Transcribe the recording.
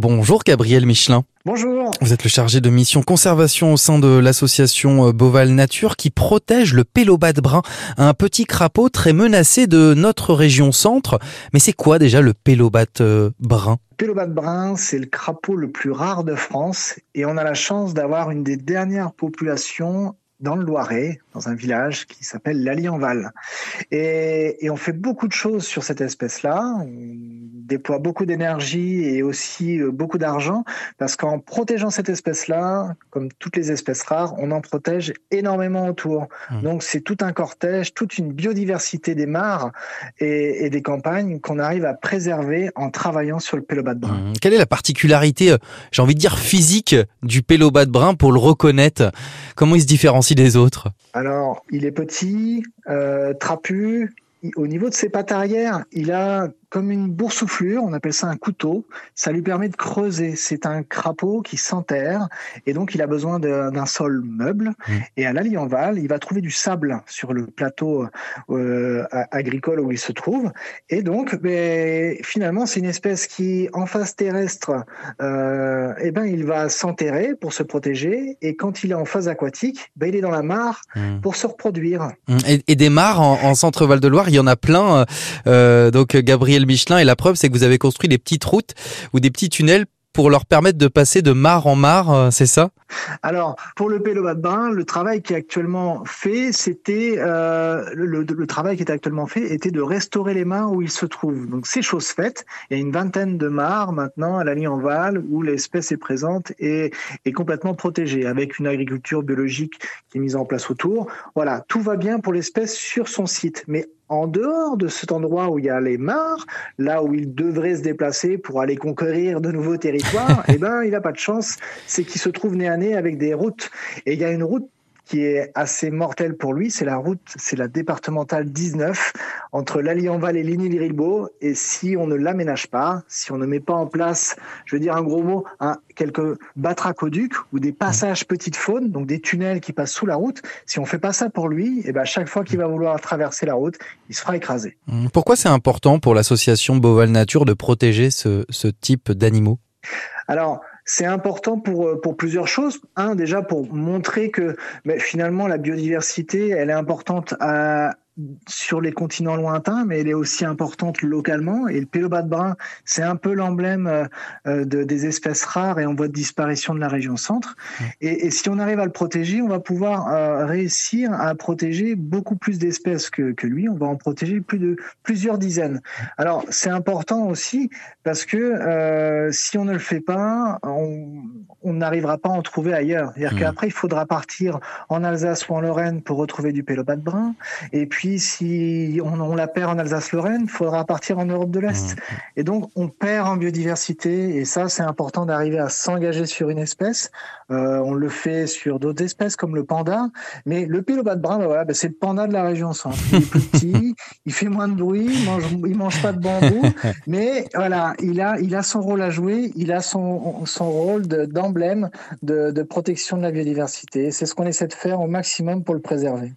Bonjour Gabriel Michelin. Bonjour. Vous êtes le chargé de mission conservation au sein de l'association euh, Boval Nature qui protège le pélobat brun, un petit crapaud très menacé de notre région centre. Mais c'est quoi déjà le pélobat euh, brun? Le pélobat brun, c'est le crapaud le plus rare de France et on a la chance d'avoir une des dernières populations dans le Loiret, dans un village qui s'appelle l'Allienval. Et, et, on fait beaucoup de choses sur cette espèce-là. Déploie beaucoup d'énergie et aussi euh, beaucoup d'argent parce qu'en protégeant cette espèce-là, comme toutes les espèces rares, on en protège énormément autour. Mmh. Donc c'est tout un cortège, toute une biodiversité des mares et, et des campagnes qu'on arrive à préserver en travaillant sur le pélobat brun. Mmh. Quelle est la particularité, euh, j'ai envie de dire physique, du pélobat brun pour le reconnaître? Comment il se différencie des autres? Alors, il est petit, euh, trapu. Au niveau de ses pattes arrière, il a comme une boursouflure, on appelle ça un couteau. Ça lui permet de creuser. C'est un crapaud qui s'enterre et donc il a besoin d'un sol meuble. Mmh. Et à l'Allienval, il va trouver du sable sur le plateau euh, agricole où il se trouve. Et donc, ben, finalement, c'est une espèce qui, en phase terrestre, euh, eh ben, il va s'enterrer pour se protéger. Et quand il est en phase aquatique, ben, il est dans la mare mmh. pour se reproduire. Mmh. Et, et des mares en, en centre Val de Loire, il y en a plein. Euh, donc, Gabriel Michelin et la preuve c'est que vous avez construit des petites routes ou des petits tunnels pour leur permettre de passer de mare en mare, euh, c'est ça? Alors, pour le Pélobat de Bain, le travail qui est actuellement fait, c'était euh, le, le, travail qui est actuellement fait était de restaurer les mares où ils se trouvent. Donc, c'est chose faite. Il y a une vingtaine de mares maintenant à la en Val où l'espèce est présente et est complètement protégée avec une agriculture biologique qui est mise en place autour. Voilà, tout va bien pour l'espèce sur son site. Mais en dehors de cet endroit où il y a les mares, là où il devrait se déplacer pour aller conquérir de nouveaux territoires, eh ben, il n'a pas de chance. C'est qu'il se trouve nez à avec des routes. Et il y a une route qui est assez mortelle pour lui, c'est la route, c'est la départementale 19 entre l'Allienval et Ligny-Liribeau. Et si on ne l'aménage pas, si on ne met pas en place, je veux dire un gros mot, un, quelques batracoducs ou des passages petites faunes, donc des tunnels qui passent sous la route, si on fait pas ça pour lui, et eh ben chaque fois qu'il va vouloir traverser la route, il se fera écraser. Pourquoi c'est important pour l'association Boval Nature de protéger ce, ce type d'animaux? Alors, c'est important pour, euh, pour plusieurs choses. Un, déjà pour montrer que mais finalement la biodiversité, elle est importante à, sur les continents lointains, mais elle est aussi importante localement. Et le pélobat de brun, c'est un peu l'emblème euh, euh, de, des espèces rares et en voie de disparition de la région centre. Et, et si on arrive à le protéger, on va pouvoir euh, réussir à protéger beaucoup plus d'espèces que, que, lui. On va en protéger plus de plusieurs dizaines. Alors c'est important aussi parce que euh, si on ne le fait pas, on n'arrivera pas à en trouver ailleurs. C'est-à-dire mmh. qu'après, il faudra partir en Alsace ou en Lorraine pour retrouver du pélobat de brun. Et puis si on, on la perd en Alsace-Lorraine, il faudra partir en Europe de l'Est. Mmh. Et donc, on perd en biodiversité. Et ça, c'est important d'arriver à s'engager sur une espèce. Euh, on le fait sur d'autres espèces comme le panda. Mais le pélobat de brun, ben voilà, ben c'est le panda de la région centre. Il est plus petit, il fait moins de bruit, il mange, il mange pas de bambou. mais voilà, il a, il a son rôle à jouer. Il a son, son rôle d'emblème de, de, de protection de la biodiversité. C'est ce qu'on essaie de faire au maximum pour le préserver.